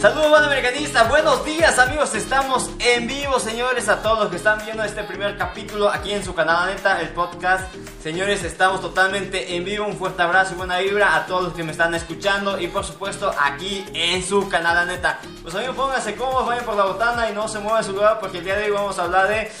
Saludos, buen americanista. Buenos días, amigos. Estamos en vivo, señores. A todos los que están viendo este primer capítulo aquí en su canal Neta, el podcast. Señores, estamos totalmente en vivo. Un fuerte abrazo y buena vibra a todos los que me están escuchando. Y por supuesto, aquí en su canal Neta. Pues, amigos, pónganse cómodos, vayan por la botana y no se muevan de su lugar porque el día de hoy vamos a hablar de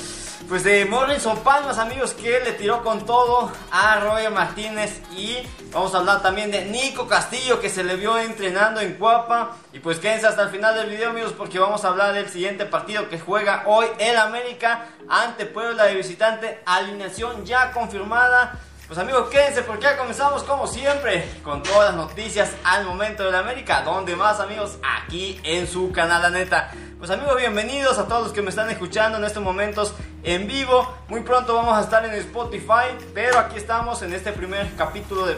pues de Morrison Palmas, amigos, que le tiró con todo a Roger Martínez. Y vamos a hablar también de Nico Castillo, que se le vio entrenando en Cuapa. Y pues quédense hasta el final del video, amigos, porque vamos a hablar del siguiente partido que juega hoy el América ante Puebla de visitante. Alineación ya confirmada. Pues amigos, quédense porque ya comenzamos como siempre con todas las noticias al momento del América. ¿Dónde más amigos? Aquí en su canal La Neta. Pues amigos, bienvenidos a todos los que me están escuchando en estos momentos en vivo. Muy pronto vamos a estar en Spotify, pero aquí estamos en este primer capítulo de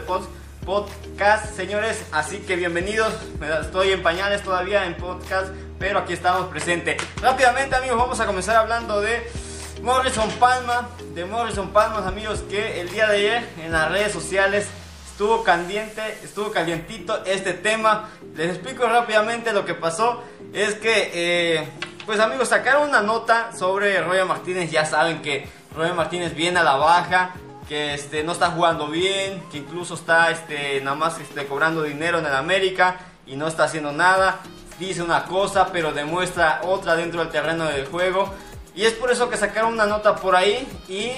podcast, señores. Así que bienvenidos. Estoy en pañales todavía en podcast, pero aquí estamos presentes. Rápidamente amigos, vamos a comenzar hablando de Morrison Palma, de Morrison Palma, amigos, que el día de ayer en las redes sociales estuvo caliente, estuvo calientito este tema. Les explico rápidamente lo que pasó. Es que, eh, pues amigos, sacaron una nota sobre Roger Martínez. Ya saben que Roger Martínez viene a la baja, que este, no está jugando bien, que incluso está este, nada más este, cobrando dinero en el América y no está haciendo nada. Dice una cosa, pero demuestra otra dentro del terreno del juego. Y es por eso que sacaron una nota por ahí y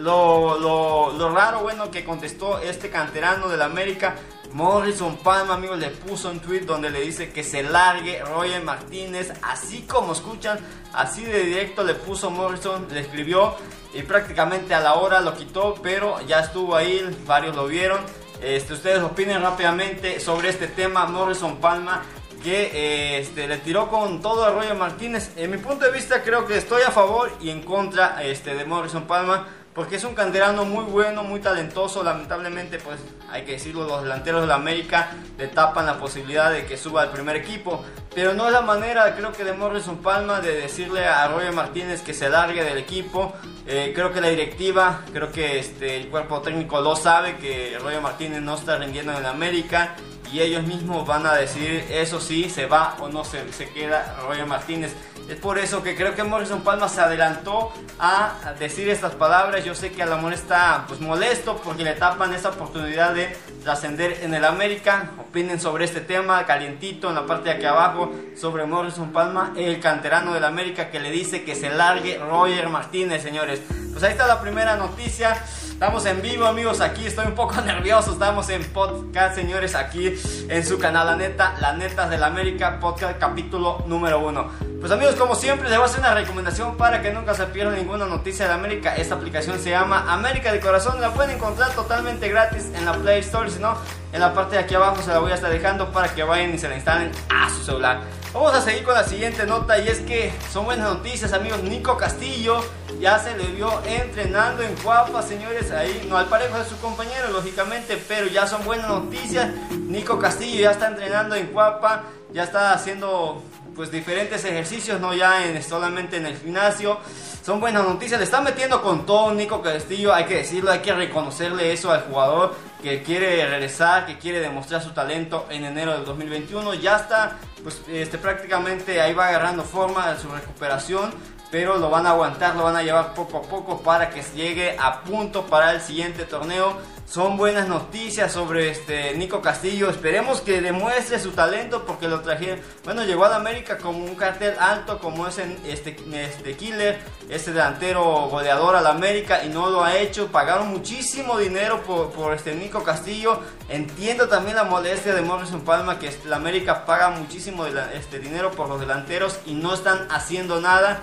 lo, lo, raro, bueno, que contestó este canterano del América, Morrison Palma, amigos, le puso un tweet donde le dice que se largue Roger Martínez, así como escuchan, así de directo le puso Morrison, le escribió y prácticamente a la hora lo quitó, pero ya estuvo ahí, varios lo vieron. Este, ustedes opinen rápidamente sobre este tema, Morrison Palma que eh, este, le tiró con todo a Roger Martínez. En mi punto de vista creo que estoy a favor y en contra este, de Morrison Palma porque es un canterano muy bueno, muy talentoso. Lamentablemente, pues hay que decirlo, los delanteros de la América le tapan la posibilidad de que suba al primer equipo. Pero no es la manera, creo que de Morrison Palma, de decirle a Roger Martínez que se largue del equipo. Eh, creo que la directiva, creo que este, el cuerpo técnico lo sabe, que Roger Martínez no está rindiendo en América y ellos mismos van a decir eso sí, se va o no se, se queda Roger Martínez. Es por eso que creo que Morrison Palma se adelantó a decir estas palabras. Yo sé que al amor está pues molesto porque le tapan esa oportunidad de trascender en el América. Opinen sobre este tema calientito en la parte de aquí abajo sobre Morrison Palma, el canterano del América que le dice que se largue Roger Martínez, señores. Pues ahí está la primera noticia. Estamos en vivo, amigos. Aquí estoy un poco nervioso. Estamos en podcast, señores, aquí en su canal La Neta, La Netas del América, podcast capítulo número uno. Pues amigos, como siempre, les voy a hacer una recomendación para que nunca se pierdan ninguna noticia de América. Esta aplicación se llama América de Corazón. La pueden encontrar totalmente gratis en la Play Store. Si no, en la parte de aquí abajo se la voy a estar dejando para que vayan y se la instalen a su celular. Vamos a seguir con la siguiente nota y es que son buenas noticias, amigos. Nico Castillo ya se le vio entrenando en Cuapa, señores. Ahí, no al parejo de su compañero, lógicamente, pero ya son buenas noticias. Nico Castillo ya está entrenando en Cuapa, ya está haciendo pues diferentes ejercicios, no ya en, solamente en el gimnasio. Son buenas noticias, le están metiendo con todo Nico Castillo, hay que decirlo, hay que reconocerle eso al jugador que quiere regresar, que quiere demostrar su talento en enero del 2021. Ya está, pues este, prácticamente ahí va agarrando forma de su recuperación pero lo van a aguantar, lo van a llevar poco a poco para que llegue a punto para el siguiente torneo. Son buenas noticias sobre este Nico Castillo. Esperemos que demuestre su talento porque lo trajeron. Bueno, llegó a la América como un cartel alto, como es este, este killer, este delantero goleador a la América y no lo ha hecho. Pagaron muchísimo dinero por, por este Nico Castillo. Entiendo también la molestia de Morrison Palma que la América paga muchísimo este dinero por los delanteros y no están haciendo nada.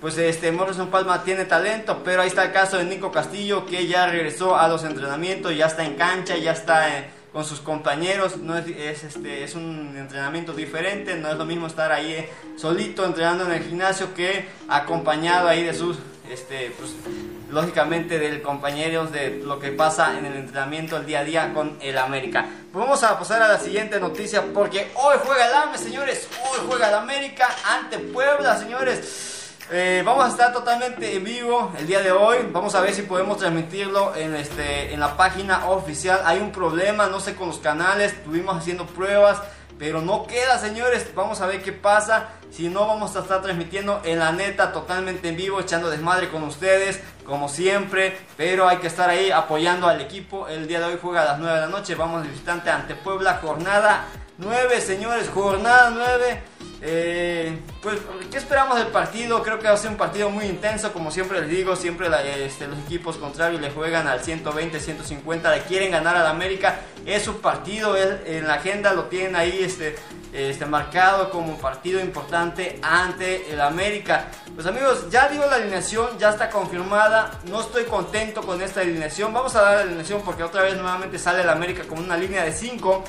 Pues este Morrison Palma tiene talento, pero ahí está el caso de Nico Castillo que ya regresó a los entrenamientos, ya está en cancha, ya está eh, con sus compañeros, no es, este, es un entrenamiento diferente, no es lo mismo estar ahí eh, solito entrenando en el gimnasio que acompañado ahí de sus, este, pues, lógicamente del compañeros de lo que pasa en el entrenamiento el día a día con el América. Pues vamos a pasar a la siguiente noticia porque hoy juega el AME, señores, hoy juega el América ante Puebla, señores. Eh, vamos a estar totalmente en vivo el día de hoy. Vamos a ver si podemos transmitirlo en, este, en la página oficial. Hay un problema, no sé, con los canales. Estuvimos haciendo pruebas, pero no queda, señores. Vamos a ver qué pasa. Si no, vamos a estar transmitiendo en la neta totalmente en vivo, echando desmadre con ustedes, como siempre. Pero hay que estar ahí apoyando al equipo. El día de hoy juega a las 9 de la noche. Vamos de visitante ante Puebla, jornada 9, señores, jornada 9. Eh, pues, ¿qué esperamos del partido? Creo que va a ser un partido muy intenso, como siempre les digo, siempre este, los equipos contrarios le juegan al 120, 150, le quieren ganar al América, es su partido, en la agenda lo tienen ahí este, este, marcado como partido importante ante el América. Pues amigos, ya digo la alineación, ya está confirmada, no estoy contento con esta alineación, vamos a dar la alineación porque otra vez nuevamente sale el América con una línea de 5.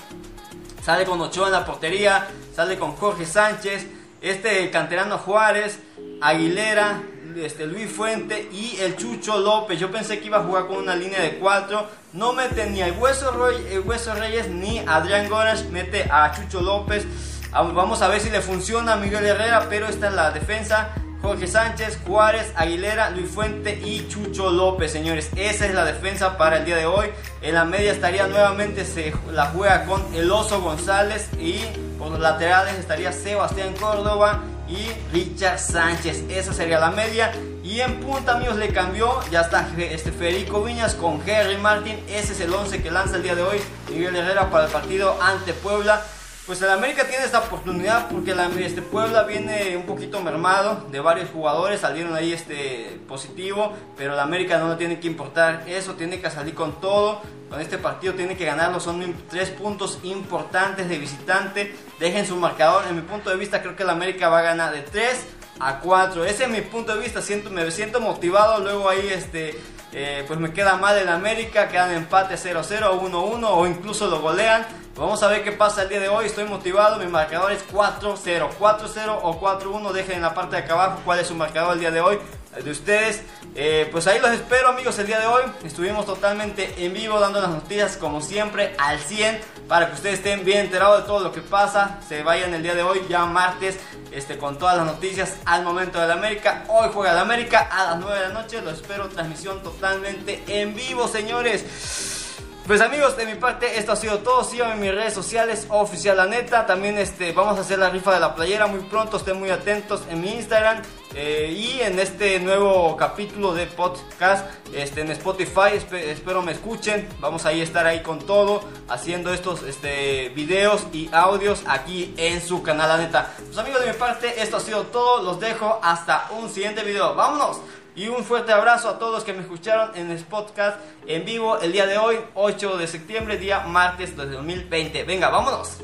Sale con Ochoa en la portería, sale con Jorge Sánchez, este canterano Juárez, Aguilera, este, Luis Fuente y el Chucho López. Yo pensé que iba a jugar con una línea de cuatro. No mete ni a Hueso, Hueso Reyes ni a Adrián Goras, mete a Chucho López. Vamos a ver si le funciona a Miguel Herrera, pero esta es la defensa. Jorge Sánchez, Juárez, Aguilera, Luis Fuente y Chucho López, señores. Esa es la defensa para el día de hoy. En la media estaría nuevamente, se la juega con El Oso González y por los laterales estaría Sebastián Córdoba y Richard Sánchez. Esa sería la media. Y en punta, amigos, le cambió. Ya está este Federico Viñas con Henry Martin. Ese es el 11 que lanza el día de hoy. Miguel Herrera para el partido ante Puebla. Pues el América tiene esta oportunidad porque la, este Puebla viene un poquito mermado de varios jugadores, salieron ahí este positivo, pero el América no le tiene que importar eso, tiene que salir con todo. Con este partido tiene que ganarlo, son tres puntos importantes de visitante. Dejen su marcador, en mi punto de vista creo que el América va a ganar de 3 a 4. Ese es mi punto de vista, siento, me siento motivado, luego ahí este eh, pues me queda mal el América, quedan empate 0-0 o 1-1 o incluso lo golean. Vamos a ver qué pasa el día de hoy. Estoy motivado. Mi marcador es 4-0. 4-0 o 4-1. Dejen en la parte de acá abajo cuál es su marcador el día de hoy. De ustedes. Eh, pues ahí los espero amigos el día de hoy. Estuvimos totalmente en vivo dando las noticias como siempre al 100. Para que ustedes estén bien enterados de todo lo que pasa. Se vayan el día de hoy ya martes. Este, con todas las noticias al momento de la América. Hoy juega el América a las 9 de la noche. Los espero. Transmisión totalmente en vivo señores. Pues amigos, de mi parte esto ha sido todo. Síganme en mis redes sociales, oficial la neta. También este, vamos a hacer la rifa de la playera muy pronto. Estén muy atentos en mi Instagram. Eh, y en este nuevo capítulo de podcast este, en Spotify. espero me escuchen. Vamos a estar ahí con todo. Haciendo estos este, videos y audios aquí en su canal la neta. Pues amigos, de mi parte esto ha sido todo. Los dejo hasta un siguiente video. ¡Vámonos! Y un fuerte abrazo a todos que me escucharon en el podcast en vivo el día de hoy, 8 de septiembre, día martes de 2020. Venga, vámonos.